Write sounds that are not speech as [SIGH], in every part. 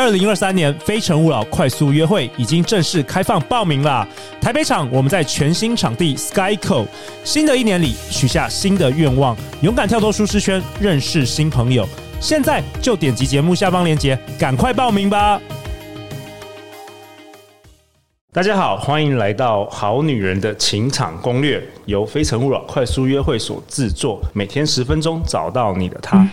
二零二三年非诚勿扰快速约会已经正式开放报名啦！台北场我们在全新场地 Skyco，新的一年里许下新的愿望，勇敢跳脱舒适圈，认识新朋友。现在就点击节目下方链接，赶快报名吧！大家好，欢迎来到《好女人的情场攻略》，由非诚勿扰快速约会所制作，每天十分钟，找到你的他。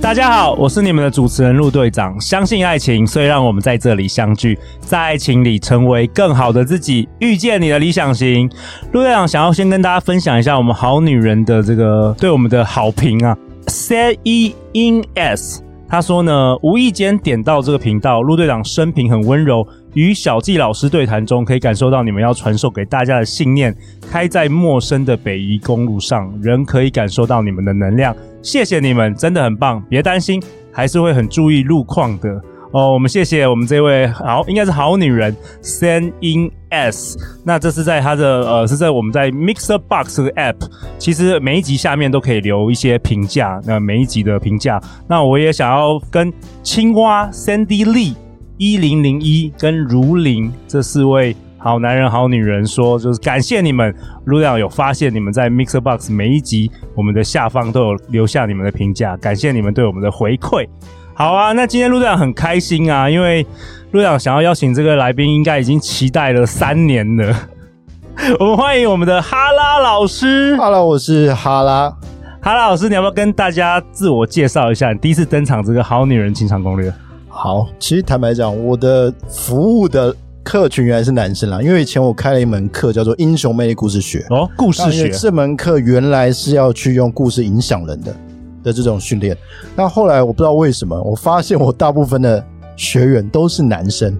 大家好，我是你们的主持人陆队长。相信爱情，所以让我们在这里相聚，在爱情里成为更好的自己，遇见你的理想型。陆队长想要先跟大家分享一下我们好女人的这个对我们的好评啊。C E N S 他说呢，无意间点到这个频道，陆队长生平很温柔。与小纪老师对谈中，可以感受到你们要传授给大家的信念。开在陌生的北宜公路上，人可以感受到你们的能量。谢谢你们，真的很棒。别担心，还是会很注意路况的哦。我们谢谢我们这位好，应该是好女人 Send in S。那这是在他的呃，是在我们在 Mixer Box 的 App。其实每一集下面都可以留一些评价，那每一集的评价。那我也想要跟青蛙 Sandy Lee。一零零一跟如林这四位好男人好女人说，就是感谢你们。陆队长有发现你们在 Mixer Box 每一集我们的下方都有留下你们的评价，感谢你们对我们的回馈。好啊，那今天陆队长很开心啊，因为陆队长想要邀请这个来宾，应该已经期待了三年了。[LAUGHS] 我们欢迎我们的哈拉老师。Hello，我是哈拉。哈拉老师，你要不要跟大家自我介绍一下？你第一次登场这个好女人情场攻略。好，其实坦白讲，我的服务的客群原来是男生啦，因为以前我开了一门课叫做《英雄魅力故事学》哦，故事学这门课原来是要去用故事影响人的的这种训练，那后来我不知道为什么，我发现我大部分的学员都是男生，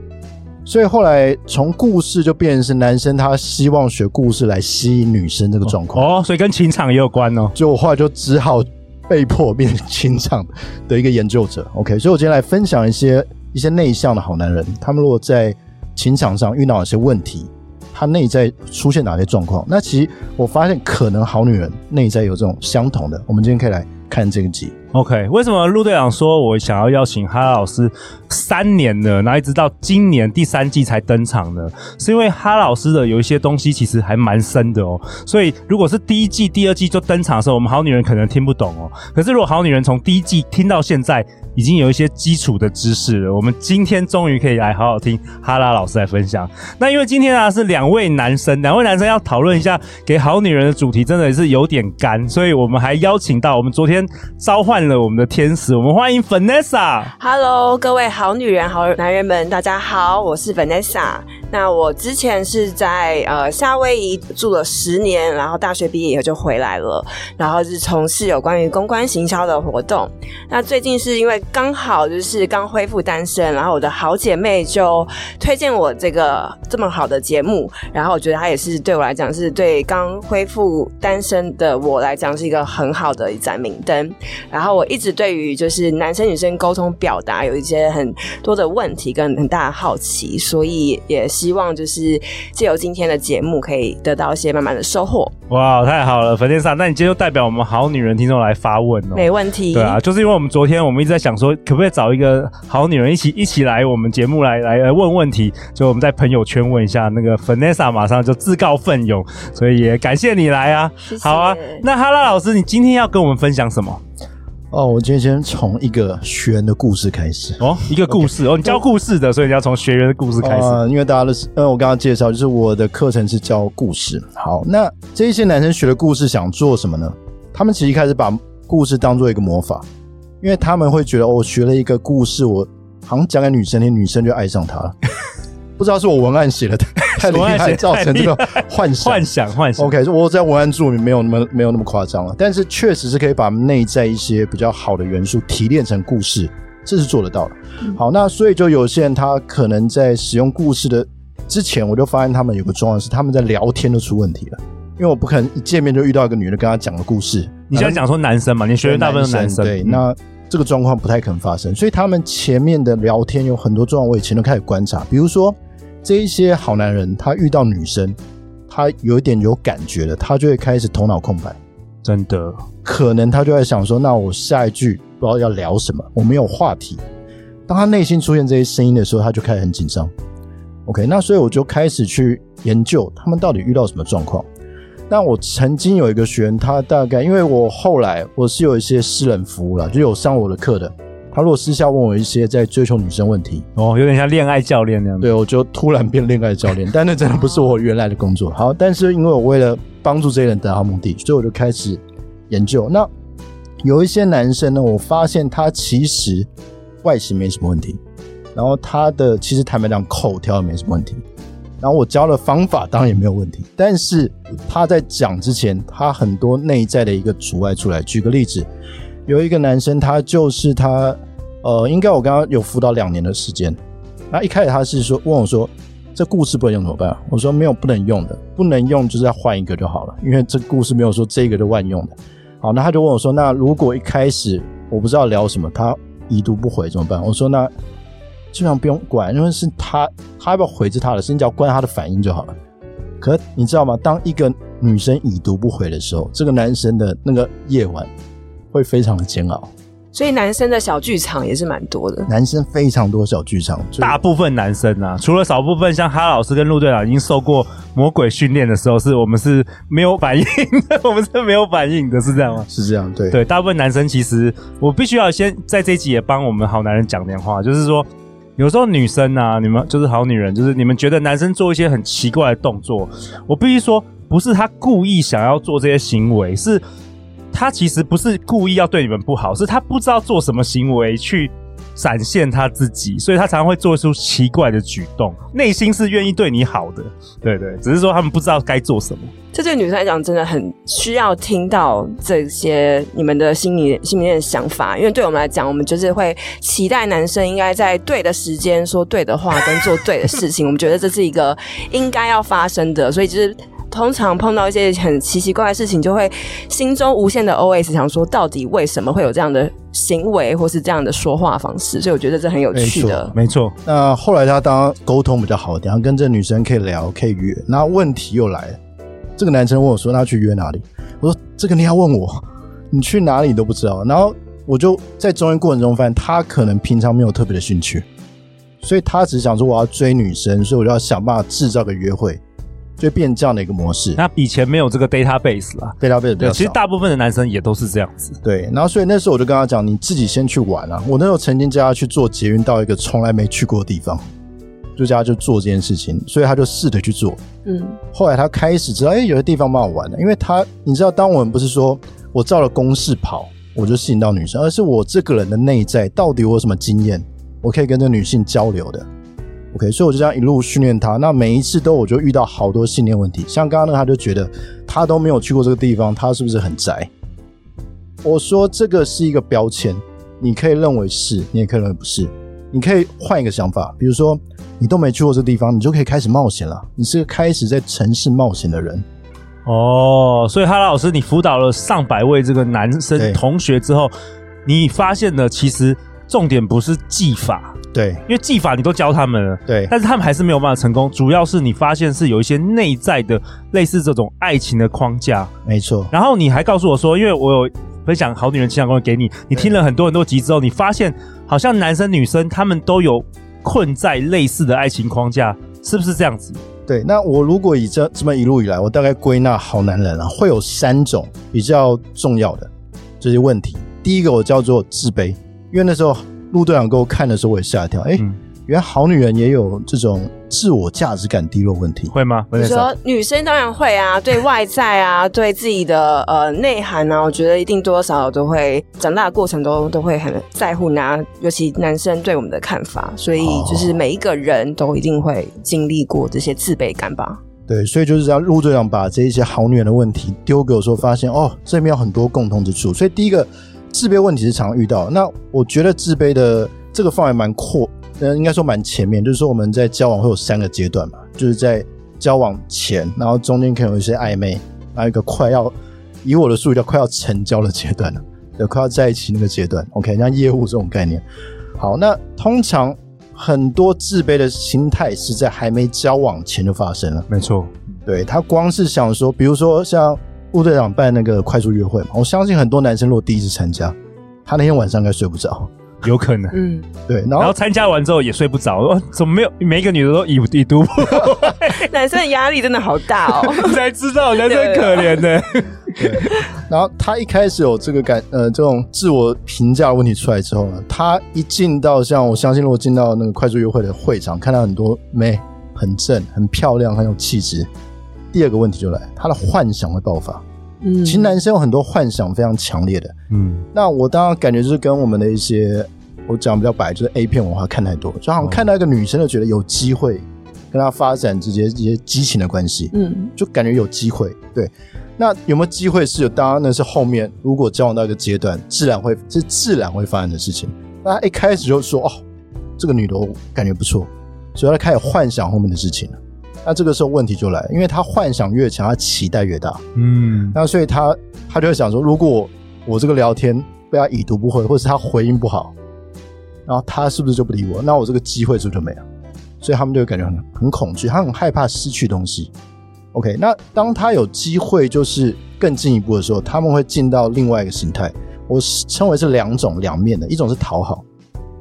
所以后来从故事就变成是男生他希望学故事来吸引女生这个状况哦，哦，所以跟情场也有关哦，就我后来就只好。被迫变成情场的一个研究者，OK，所以我今天来分享一些一些内向的好男人，他们如果在情场上遇到哪些问题，他内在出现哪些状况，那其实我发现可能好女人内在有这种相同的，我们今天可以来看这个集。OK，为什么陆队长说我想要邀请哈拉老师三年了，然后一直到今年第三季才登场呢？是因为哈老师的有一些东西其实还蛮深的哦。所以如果是第一季、第二季就登场的时候，我们好女人可能听不懂哦。可是如果好女人从第一季听到现在，已经有一些基础的知识了。我们今天终于可以来好好听哈拉老师来分享。那因为今天啊是两位男生，两位男生要讨论一下给好女人的主题，真的是有点干，所以我们还邀请到我们昨天召唤。了我们的天使，我们欢迎 Vanessa。Hello，各位好女人、好男人们，大家好，我是 Vanessa。那我之前是在呃夏威夷住了十年，然后大学毕业以后就回来了，然后是从事有关于公关行销的活动。那最近是因为刚好就是刚恢复单身，然后我的好姐妹就推荐我这个这么好的节目，然后我觉得它也是对我来讲是对刚恢复单身的我来讲是一个很好的一盏明灯。然后我一直对于就是男生女生沟通表达有一些很多的问题跟很大的好奇，所以也。希望就是借由今天的节目，可以得到一些满满的收获。哇，太好了，粉天莎，那你今天就代表我们好女人听众来发问哦。没问题。对啊，就是因为我们昨天我们一直在想说，可不可以找一个好女人一起一起来我们节目来来来问问题，就我们在朋友圈问一下，那个粉天莎马上就自告奋勇，所以也感谢你来啊。谢谢。好啊，那哈拉老师，你今天要跟我们分享什么？哦，我今天先从一个学员的故事开始。哦，一个故事哦，你教故事的，所以你要从学员的故事开始。呃，因为大家的，呃，我刚刚介绍就是我的课程是教故事。好，那这一些男生学的故事想做什么呢？他们其实一开始把故事当做一个魔法，因为他们会觉得，哦，我学了一个故事，我好像讲给女生听，女生就爱上他了。不知道是我文案写的 [LAUGHS] 太厉害，造成这个幻想。幻想，幻想。OK，我在文案注明没有那么没有那么夸张了，但是确实是可以把内在一些比较好的元素提炼成故事，这是做得到的。嗯、好，那所以就有些人他可能在使用故事的之前，我就发现他们有个状况是他们在聊天都出问题了，因为我不可能一见面就遇到一个女的跟他讲个故事。你现在讲说男生嘛？你学员大部分是男生，对，那。这个状况不太可能发生，所以他们前面的聊天有很多状况，我以前都开始观察。比如说，这一些好男人，他遇到女生，他有一点有感觉的，他就会开始头脑空白。真的，可能他就在想说，那我下一句不知道要聊什么，我没有话题。当他内心出现这些声音的时候，他就开始很紧张。OK，那所以我就开始去研究他们到底遇到什么状况。那我曾经有一个学员，他大概因为我后来我是有一些私人服务了，就有上我的课的。他如果私下问我一些在追求女生问题，哦，有点像恋爱教练那样。对，我就突然变恋爱教练，但那真的不是我原来的工作。好，但是因为我为了帮助这些人达到目的，所以我就开始研究。那有一些男生呢，我发现他其实外形没什么问题，然后他的其实坦白讲口条也没什么问题。然后我教的方法当然也没有问题，但是他在讲之前，他很多内在的一个阻碍出来。举个例子，有一个男生，他就是他，呃，应该我刚刚有辅导两年的时间。那一开始他是说问我说，这故事不能用怎么办？我说没有不能用的，不能用就是要换一个就好了，因为这故事没有说这个就万用的。好，那他就问我说，那如果一开始我不知道聊什么，他已读不回怎么办？我说那。基本上不用管，因为是他，他要不要回是他的事，你只要观察他的反应就好了。可你知道吗？当一个女生已读不回的时候，这个男生的那个夜晚会非常的煎熬。所以男生的小剧场也是蛮多的。男生非常多小剧场，大部分男生啊，除了少部分像哈老师跟陆队长已经受过魔鬼训练的时候，是我们是没有反应的，我们是没有反应的，是这样吗？是这样，对对。大部分男生其实，我必须要先在这一集也帮我们好男人讲点话，就是说。有时候女生啊，你们就是好女人，就是你们觉得男生做一些很奇怪的动作，我必须说，不是他故意想要做这些行为，是他其实不是故意要对你们不好，是他不知道做什么行为去展现他自己，所以他常常会做出奇怪的举动，内心是愿意对你好的，对对，只是说他们不知道该做什么。这对女生来讲，真的很需要听到这些你们的心里心里面的想法，因为对我们来讲，我们就是会期待男生应该在对的时间说对的话，跟做对的事情。我们觉得这是一个应该要发生的，所以就是通常碰到一些很奇奇怪怪的事情，就会心中无限的 OS 想说，到底为什么会有这样的行为，或是这样的说话方式？所以我觉得这很有趣的。没错。那后来他当然沟通比较好，然后跟这女生可以聊，可以约。那问题又来了。这个男生问我说：“那去约哪里？”我说：“这个你要问我，你去哪里都不知道。”然后我就在中间过程中发现，他可能平常没有特别的兴趣，所以他只想说我要追女生，所以我就要想办法制造个约会，就变这样的一个模式。那以前没有这个 database 啦，database 对，其实大部分的男生也都是这样子。对，然后所以那时候我就跟他讲：“你自己先去玩啊！”我那时候曾经叫他去做捷运到一个从来没去过的地方。就叫他就做这件事情，所以他就试着去做。嗯，后来他开始知道，哎、欸，有些地方蛮好玩的。因为他，你知道，当我们不是说我照了公式跑，我就吸引到女生，而是我这个人的内在到底我有什么经验，我可以跟这女性交流的。OK，所以我就这样一路训练他。那每一次都我就遇到好多信念问题，像刚刚那个他就觉得他都没有去过这个地方，他是不是很宅？我说这个是一个标签，你可以认为是，你也可以认为不是。你可以换一个想法，比如说你都没去过这个地方，你就可以开始冒险了。你是个开始在城市冒险的人哦。所以哈拉老师，你辅导了上百位这个男生同学之后，你发现了其实重点不是技法，对，因为技法你都教他们了，对，但是他们还是没有办法成功。主要是你发现是有一些内在的类似这种爱情的框架，没错。然后你还告诉我说，因为我有。分享好女人情感攻略给你，你听了很多很多集之后，你发现好像男生女生他们都有困在类似的爱情框架，是不是这样子？对，那我如果以这这么一路以来，我大概归纳好男人啊，会有三种比较重要的这些问题。第一个我叫做自卑，因为那时候陆队长给我看的时候，我也吓一跳，哎、欸。嗯原来好女人也有这种自我价值感低落问题，会吗？你说女生当然会啊，[LAUGHS] 对外在啊，对自己的呃内涵啊，我觉得一定多多少少都会长大的过程都都会很在乎男，尤其男生对我们的看法，所以就是每一个人都一定会经历过这些自卑感吧？对，所以就是这样，陆队长把这一些好女人的问题丢给我说，发现哦，这里面有很多共同之处。所以第一个自卑问题是常遇到，那我觉得自卑的这个范围蛮阔。呃，应该说蛮前面，就是说我们在交往会有三个阶段嘛，就是在交往前，然后中间可能有一些暧昧，还有一个快要以我的术语叫快要成交的阶段了。有快要在一起那个阶段。OK，像业务这种概念。好，那通常很多自卑的心态是在还没交往前就发生了。没错，对，他光是想说，比如说像陆队长办那个快速约会嘛，我相信很多男生如果第一次参加，他那天晚上应该睡不着。有可能，嗯，对，然后参加完之后也睡不着，哦，怎么没有每一个女的都已已读？[LAUGHS] 男生的压力真的好大哦，[LAUGHS] 才知道男生可怜的。对，然后他一开始有这个感，呃，这种自我评价问题出来之后呢，他一进到像我相信，如果进到那个快速约会的会场，看到很多妹很正、很漂亮、很有气质，第二个问题就来，他的幻想会爆发。嗯，其实男生有很多幻想非常强烈的，嗯，那我当然感觉就是跟我们的一些，我讲比较白，就是 A 片文化看太多，就好像看到一个女生就觉得有机会跟她发展直接一些激情的关系，嗯，就感觉有机会。对，那有没有机会是有？当然那是后面如果交往到一个阶段，自然会是自然会发生的事情。那他一开始就说哦，这个女的我感觉不错，所以他开始幻想后面的事情了。那这个时候问题就来，因为他幻想越强，他期待越大。嗯，那所以他他就会想说，如果我这个聊天被他已读不回，或是他回应不好，然后他是不是就不理我？那我这个机会是不是就没了？所以他们就会感觉很很恐惧，他很害怕失去东西。OK，那当他有机会就是更进一步的时候，他们会进到另外一个形态，我称为是两种两面的，一种是讨好，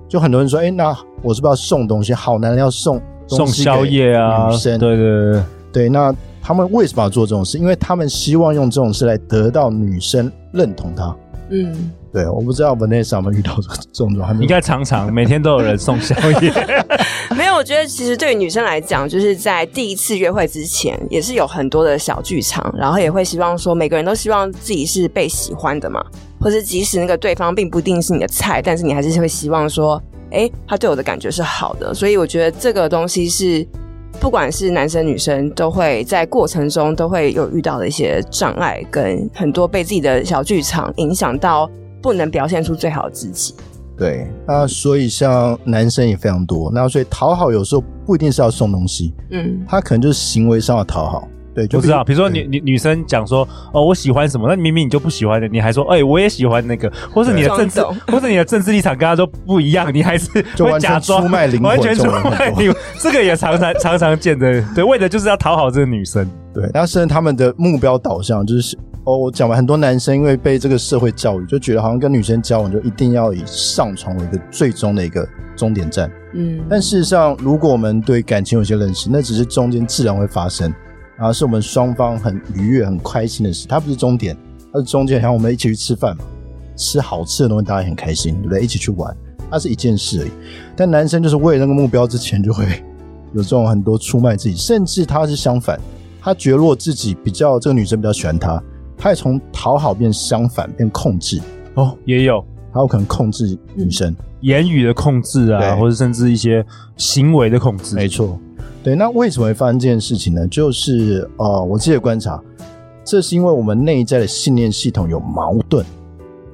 就很多人说，哎，那我是不是要送东西？好男人要送。送宵夜啊，女生对对对对，那他们为什么要做这种事？因为他们希望用这种事来得到女生认同他。嗯，对，我不知道 Vanessa 有没有遇到这种状况，应该常常每天都有人送宵夜。[LAUGHS] 没有，我觉得其实对于女生来讲，就是在第一次约会之前，也是有很多的小剧场，然后也会希望说，每个人都希望自己是被喜欢的嘛，或是即使那个对方并不一定是你的菜，但是你还是会希望说。哎，他对我的感觉是好的，所以我觉得这个东西是不管是男生女生都会在过程中都会有遇到的一些障碍，跟很多被自己的小剧场影响到，不能表现出最好的自己。对，那所以像男生也非常多，那所以讨好有时候不一定是要送东西，嗯，他可能就是行为上的讨好。对，就不知道。比如说女女女生讲说，哦，我喜欢什么，那明明你就不喜欢的，你还说，哎、欸，我也喜欢那个，或是你的政治，[LAUGHS] 或是你的政治立场跟他说不一样，你还是 [LAUGHS] 会假装出卖灵魂，完全出卖你。[LAUGHS] 这个也常常常常见的，对，为的就是要讨好这个女生。对，但是他们的目标导向就是，哦，我讲完很多男生因为被这个社会教育，就觉得好像跟女生交往就一定要以上床为一个最终的一个终点站。嗯，但事实上，如果我们对感情有些认识，那只是中间自然会发生。然后是我们双方很愉悦、很开心的事，它不是终点，它是中间。像我们一起去吃饭嘛，吃好吃的东西，大家也很开心，对不对？一起去玩，它是一件事而已。但男生就是为了那个目标之前，就会有这种很多出卖自己，甚至他是相反，他觉若自己比较这个女生比较喜欢他，他也从讨好变相反，变控制哦，也有，他有可能控制女生，言语的控制啊，或者甚至一些行为的控制，没错。对，那为什么会发生这件事情呢？就是呃，我自己的观察，这是因为我们内在的信念系统有矛盾。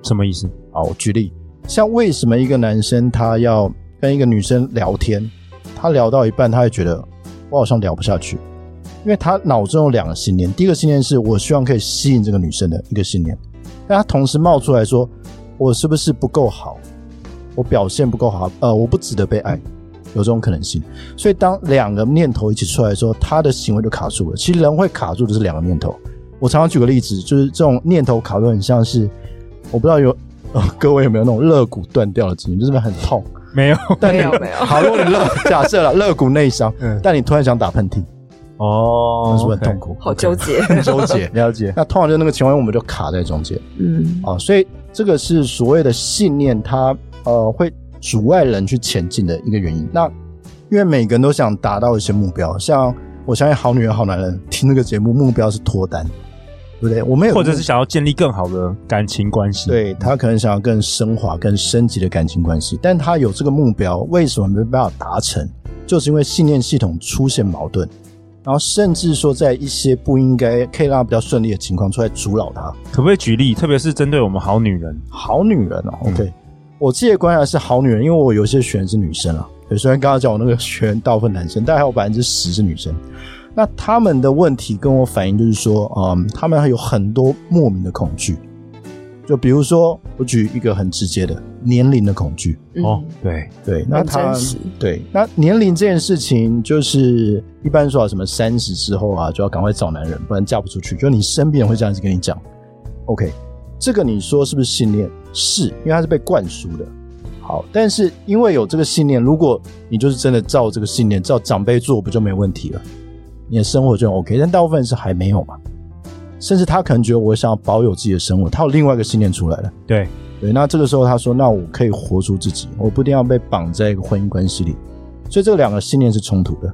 什么意思？好，我举例，像为什么一个男生他要跟一个女生聊天，他聊到一半，他会觉得我好像聊不下去，因为他脑中有两个信念。第一个信念是我希望可以吸引这个女生的一个信念，但他同时冒出来说，我是不是不够好？我表现不够好？呃，我不值得被爱。有这种可能性，所以当两个念头一起出来的时候，他的行为就卡住了。其实人会卡住的是两个念头。我常常举个例子，就是这种念头卡住很像是，我不知道有、呃、各位有没有那种肋骨断掉的经验，就是很痛。没有，但你没有没有。好，如果你肋假设了肋骨内伤，嗯，但你突然想打喷嚏，哦，那是不是很痛苦好纠结，很纠结，[LAUGHS] 了解。那通常就那个情况，我们就卡在中间。嗯，啊，所以这个是所谓的信念，它呃会。阻碍人去前进的一个原因。那因为每个人都想达到一些目标，像我相信好女人、好男人听这个节目，目标是脱单，对不对？我们有或者是想要建立更好的感情关系，对，他可能想要更升华、更升级的感情关系，但他有这个目标，为什么没办法达成？就是因为信念系统出现矛盾，然后甚至说在一些不应该可以让他比较顺利的情况出来阻扰他。可不可以举例？特别是针对我们好女人，好女人哦、嗯、OK。我自己的观察是好女人，因为我有些学员是女生啊。对，虽然刚刚讲我那个学员大部分男生，但还有百分之十是女生。那他们的问题跟我反映就是说，嗯，他们还有很多莫名的恐惧。就比如说，我举一个很直接的年龄的恐惧。哦，对对，那他很真实对那年龄这件事情，就是一般说啊，什么三十之后啊，就要赶快找男人，不然嫁不出去。就你身边人会这样子跟你讲。OK，这个你说是不是信念？是，因为它是被灌输的。好，但是因为有这个信念，如果你就是真的照这个信念，照长辈做，不就没问题了？你的生活就 OK。但大部分人是还没有嘛。甚至他可能觉得我想要保有自己的生活，他有另外一个信念出来了。对对，那这个时候他说：“那我可以活出自己，我不一定要被绑在一个婚姻关系里。”所以这两个信念是冲突的。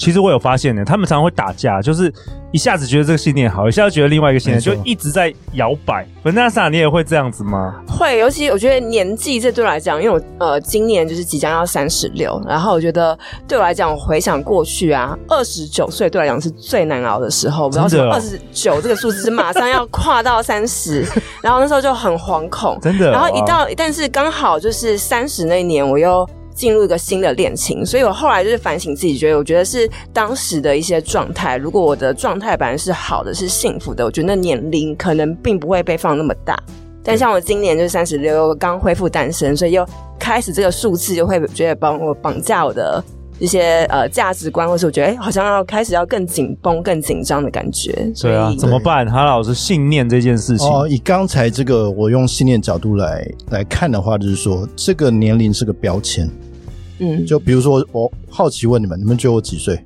其实我有发现呢，他们常常会打架，就是一下子觉得这个信念好，一下子觉得另外一个信念就一直在摇摆。Vanessa，你也会这样子吗？会，尤其我觉得年纪这对我来讲，因为我呃今年就是即将要三十六，然后我觉得对我来讲，我回想过去啊，二十九岁对我来讲是最难熬的时候。不知道什么二十九这个数字是马上要跨到三十，[LAUGHS] 然后那时候就很惶恐，真的。然后一到，但是刚好就是三十那一年，我又。进入一个新的恋情，所以我后来就是反省自己，觉得我觉得是当时的一些状态。如果我的状态本来是好的，是幸福的，我觉得那年龄可能并不会被放那么大。但像我今年就是三十六，刚恢复单身，所以又开始这个数字就会觉得帮我绑架我的一些呃价值观，或是我觉得哎，好像要开始要更紧绷、更紧张的感觉。所以对啊，怎么办？哈老师，信念这件事情哦，以刚才这个我用信念角度来来看的话，就是说这个年龄是个标签。嗯，就比如说，我好奇问你们，你们觉得我几岁？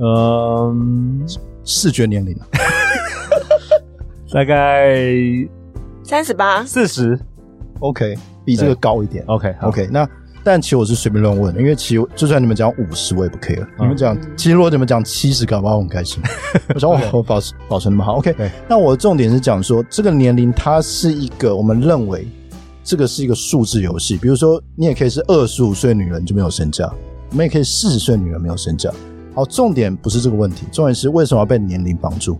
嗯，视觉年龄 [LAUGHS] 大概三十八、四十。OK，比这个高一点。OK，OK。Okay, 那但其实我是随便乱问的，因为其实就算你们讲五十，我也不 care。嗯、你们讲，其实如果你们讲七十，搞不好我很开心。[LAUGHS] 我想我我保持保持那么好。OK，那我的重点是讲说，这个年龄它是一个我们认为。这个是一个数字游戏，比如说你也可以是二十五岁女人就没有身价，我们也可以四十岁女人没有身价。好，重点不是这个问题，重点是为什么要被年龄绑住？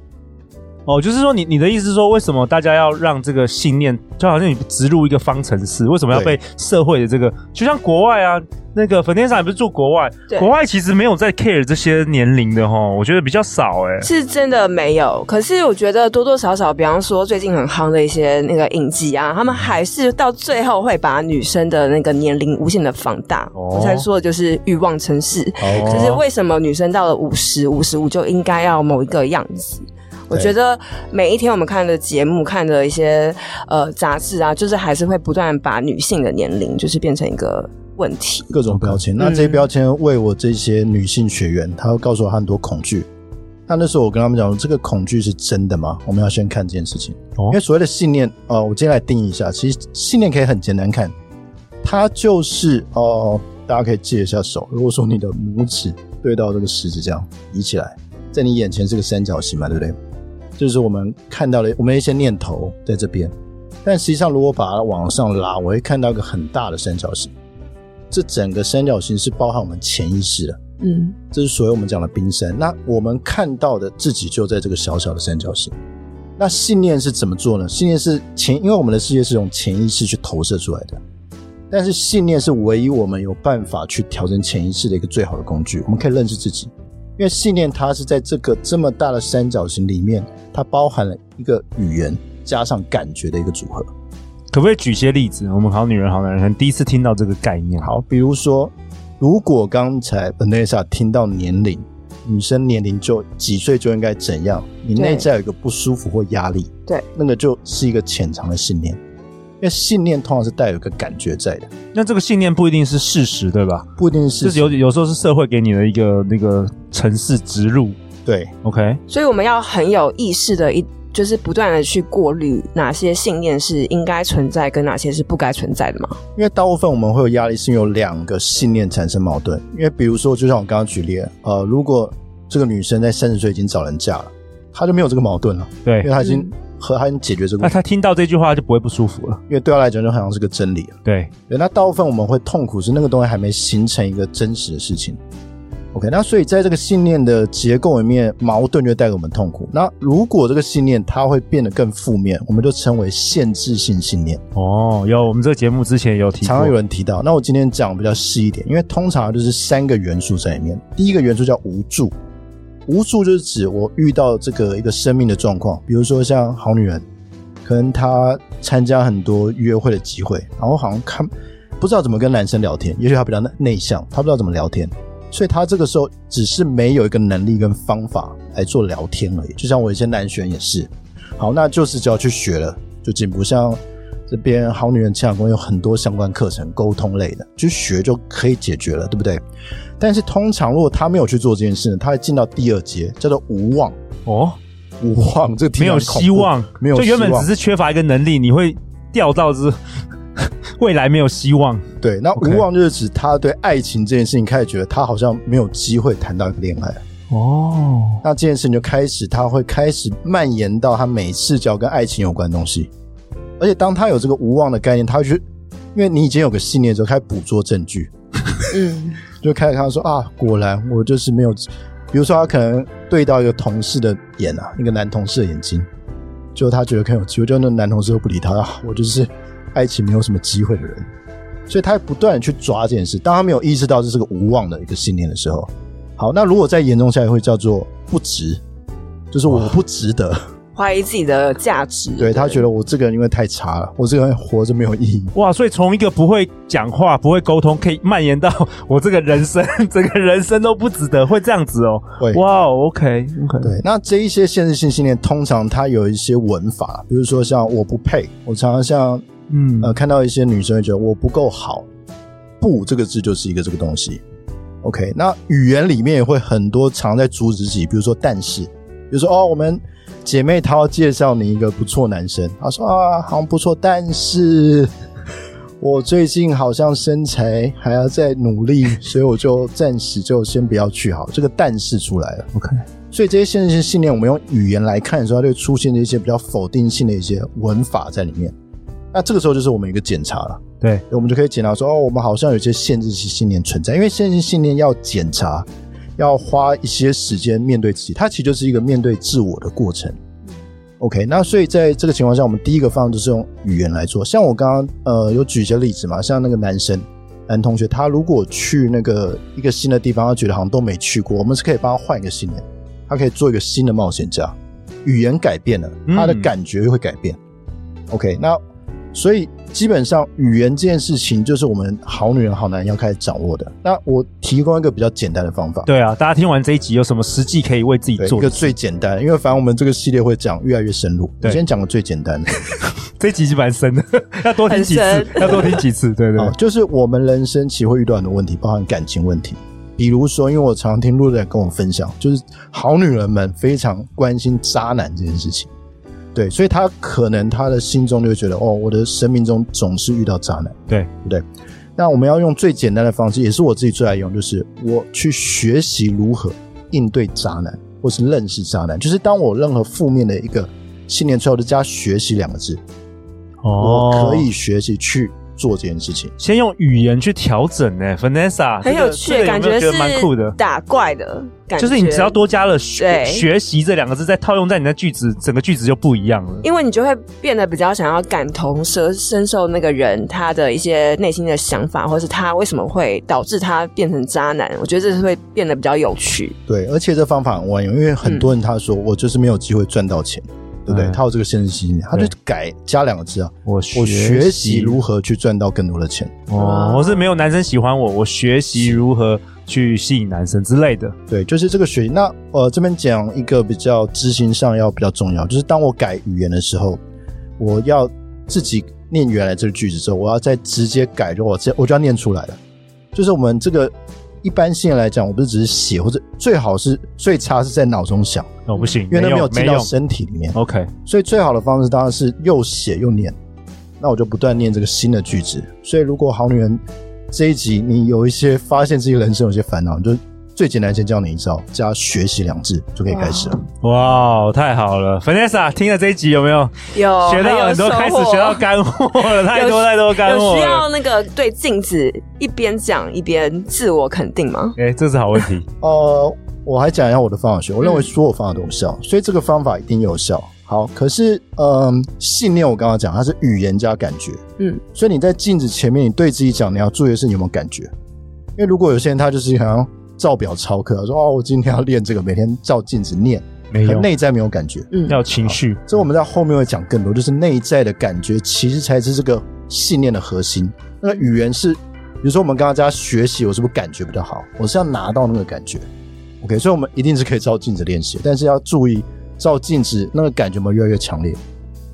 哦，就是说你你的意思是说，为什么大家要让这个信念，就好像你植入一个方程式，为什么要被社会的这个，就像国外啊，那个 Vanessa 也不是住国外，国外其实没有在 care 这些年龄的哈，我觉得比较少哎、欸，是真的没有。可是我觉得多多少少，比方说最近很夯的一些那个影集啊，他们还是到最后会把女生的那个年龄无限的放大。哦、我才说的就是欲望城市，哦、就是为什么女生到了五十五十五就应该要某一个样子。我觉得每一天我们看的节目、看的一些呃杂志啊，就是还是会不断把女性的年龄就是变成一个问题，各种标签。那这些标签为我这些女性学员，她会告诉我很多恐惧。那那时候我跟他们讲说，这个恐惧是真的吗？我们要先看这件事情。哦，因为所谓的信念，呃，我今天来定义一下。其实信念可以很简单看，它就是哦、呃，大家可以借一下手。如果说你的拇指对到这个食指这样移起来，在你眼前是个三角形嘛，对不对？就是我们看到了我们一些念头在这边，但实际上如果把它往上拉，我会看到一个很大的三角形。这整个三角形是包含我们潜意识的，嗯，这是所谓我们讲的冰山。那我们看到的自己就在这个小小的三角形。那信念是怎么做呢？信念是潜，因为我们的世界是用潜意识去投射出来的，但是信念是唯一我们有办法去调整潜意识的一个最好的工具。我们可以认识自己。因为信念，它是在这个这么大的三角形里面，它包含了一个语言加上感觉的一个组合。可不可以举些例子？我们好女人、好男人第一次听到这个概念。好，比如说，如果刚才 Vanessa 听到年龄，女生年龄就几岁就应该怎样，你内在有一个不舒服或压力，对，那个就是一个潜藏的信念。因为信念通常是带有一个感觉在的，那这个信念不一定是事实，对吧？不一定是事实，就是有有时候是社会给你的一个那个程式植入。对，OK。所以我们要很有意识的一，就是不断的去过滤哪些信念是应该存在，跟哪些是不该存在的嘛。因为大部分我们会有压力，是因为有两个信念产生矛盾。因为比如说，就像我刚刚举例，呃，如果这个女生在三十岁已经找人嫁了，她就没有这个矛盾了。对，因为她已经。嗯和他解决这个，那他听到这句话就不会不舒服了，因为对他来讲就好像是个真理对，那大部分我们会痛苦是那个东西还没形成一个真实的事情。OK，那所以在这个信念的结构里面，矛盾就带给我们痛苦。那如果这个信念它会变得更负面，我们就称为限制性信念。哦，有我们这个节目之前有提，常常有人提到。那我今天讲比较细一点，因为通常就是三个元素在里面。第一个元素叫无助。无助就是指我遇到这个一个生命的状况，比如说像好女人，可能她参加很多约会的机会，然后好像看不知道怎么跟男生聊天，也许她比较内向，她不知道怎么聊天，所以她这个时候只是没有一个能力跟方法来做聊天而已。就像我一些男学员也是，好，那就是只要去学了就进步。像这边好女人情感攻略有很多相关课程，沟通类的，去学就可以解决了，对不对？但是通常如果他没有去做这件事呢，他会进到第二阶，叫做无望哦。无望，这个没有希望，没有希望，就原本只是缺乏一个能力，你会掉到是未来没有希望。[LAUGHS] 对，那无望就是指他对爱情这件事情开始觉得他好像没有机会谈到一个恋爱。哦，那这件事情就开始，他会开始蔓延到他每次只要跟爱情有关的东西，而且当他有这个无望的概念，他会觉得，因为你已经有个信念之后，开始捕捉证据，嗯，[LAUGHS] 就开始看到说啊，果然我就是没有。比如说，他可能对到一个同事的眼啊，一个男同事的眼睛，就他觉得很有机会，就那男同事都不理他，我就是爱情没有什么机会的人，所以他不断的去抓这件事。当他没有意识到这是个无望的一个信念的时候，好，那如果再严重下来，会叫做不值，就是我不值得。怀疑自己的价值，对，他觉得我这个人因为太差了，我这个人活着没有意义。哇，所以从一个不会讲话、不会沟通，可以蔓延到我这个人生，[LAUGHS] 整个人生都不值得，会这样子哦。会，哇，OK，OK。对，那这一些限制性信念，通常它有一些文法，比如说像我不配，我常常像嗯呃看到一些女生会觉得我不够好，不这个字就是一个这个东西。OK，那语言里面也会很多常在阻止自己，比如说但是，比如说哦我们。姐妹，她要介绍你一个不错男生。她说啊，好像不错，但是 [LAUGHS] 我最近好像身材还要再努力，所以我就暂时就先不要去好。这个但是出来了，OK。所以这些限制性信念，我们用语言来看的时候，它就会出现了一些比较否定性的一些文法在里面。那这个时候就是我们一个检查了，对，我们就可以检查说，哦，我们好像有些限制性信念存在，因为限制性信念要检查。要花一些时间面对自己，它其实就是一个面对自我的过程。OK，那所以在这个情况下，我们第一个方案就是用语言来做。像我刚刚呃有举一些例子嘛，像那个男生男同学，他如果去那个一个新的地方，他觉得好像都没去过，我们是可以帮他换一个新的，他可以做一个新的冒险家。语言改变了，他的感觉会改变。嗯、OK，那。所以基本上语言这件事情就是我们好女人好男人要开始掌握的。那我提供一个比较简单的方法。对啊，大家听完这一集有什么实际可以为自己做？一个最简单，因为反正我们这个系列会讲越来越深入。我先讲个最简单的。[LAUGHS] 这一集是蛮深的，[LAUGHS] 要多听几次，要多听几次。对对，对，就是我们人生其实会遇到很多问题，包含感情问题。比如说，因为我常常听路人跟我分享，就是好女人们非常关心渣男这件事情。对，所以他可能他的心中就会觉得，哦，我的生命中总是遇到渣男，对不对？那我们要用最简单的方式，也是我自己最爱用，就是我去学习如何应对渣男，或是认识渣男。就是当我任何负面的一个信念之后，就加“学习”两个字，哦，我可以学习去。做这件事情，先用语言去调整呢，Vanessa 很有趣，感觉是蛮酷的，打怪的感觉，就是你只要多加了学学习这两个字，再套用在你的句子，整个句子就不一样了。因为你就会变得比较想要感同身身受那个人他的一些内心的想法，或是他为什么会导致他变成渣男。我觉得这是会变得比较有趣。对，而且这方法很万用，因为很多人他说、嗯、我就是没有机会赚到钱。对不对？他有这个限制性信念，他就改加两个字啊。我学我学习如何去赚到更多的钱。哦，我是没有男生喜欢我，我学习如何去吸引男生之类的。对，就是这个学习。那呃，这边讲一个比较执行上要比较重要，就是当我改语言的时候，我要自己念原来这个句子之后，我要再直接改，就我这我就要念出来了。就是我们这个。一般性来讲，我不是只是写，或者最好是最差是在脑中想。哦，不行，因为它没有进到身体里面。OK，所以最好的方式当然是又写又念。那我就不断念这个新的句子。所以如果好女人这一集你有一些发现自己人生有些烦恼，你就。最简单，先教你一招，加学习两字就可以开始了。哇，太好了，Vanessa，听了这一集有没有？有，学到很多，开始学到干货了，太多太多干货。有需要那个对镜子一边讲一边自我肯定吗？哎、欸，这是好问题。[LAUGHS] 呃，我还讲一下我的方法学，我认为所有方法都有效，所以这个方法一定有效。好，可是，嗯、呃，信念我刚刚讲，它是语言加感觉，嗯，所以你在镜子前面，你对自己讲，你要注意的是你有没有感觉，因为如果有些人他就是好像。照表操课，说哦，我今天要练这个，每天照镜子念，没有内在没有感觉。嗯，要情绪。这我们在后面会讲更多，就是内在的感觉其实才是这个信念的核心。那个语言是，比如说我们刚刚在学习，我是不是感觉比较好？我是要拿到那个感觉。OK，所以我们一定是可以照镜子练习，但是要注意照镜子那个感觉有没有越来越强烈。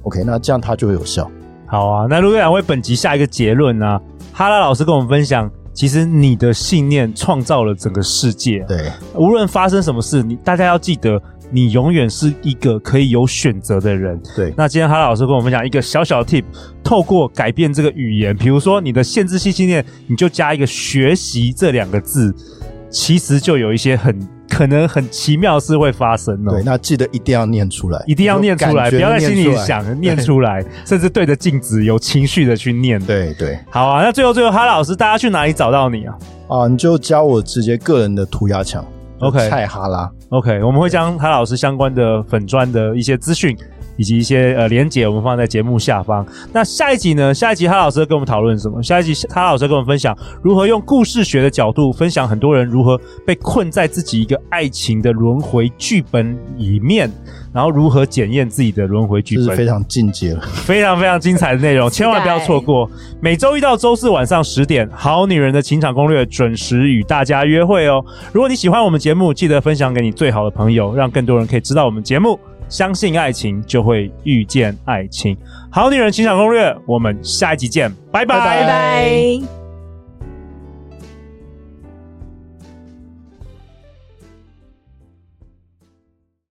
OK，那这样它就会有效。好啊，那如果两位本集下一个结论呢、啊？哈拉老师跟我们分享，其实你的信念创造了整个世界。对，无论发生什么事，你大家要记得，你永远是一个可以有选择的人。对，那今天哈老师跟我们讲一个小小的 tip，透过改变这个语言，比如说你的限制性信念，你就加一个学习这两个字，其实就有一些很。可能很奇妙的事会发生哦。对，那记得一定要念出来，一定要念出来，不要在心里想，念出来，甚至对着镜子有情绪的去念。对对，好啊。那最后最后，哈老师，大家去哪里找到你啊？啊，你就加我直接个人的涂鸦墙，OK，蔡哈拉，OK，我们会将哈老师相关的粉砖的一些资讯。以及一些呃连结，我们放在节目下方。那下一集呢？下一集哈老师跟我们讨论什么？下一集哈老师跟我们分享如何用故事学的角度，分享很多人如何被困在自己一个爱情的轮回剧本里面，然后如何检验自己的轮回剧本，是非常进阶了，非常非常精彩的内容，千万不要错过。每周一到周四晚上十点，《好女人的情场攻略》准时与大家约会哦。如果你喜欢我们节目，记得分享给你最好的朋友，让更多人可以知道我们节目。相信爱情，就会遇见爱情。好女人情场攻略，我们下一集见，拜拜拜拜。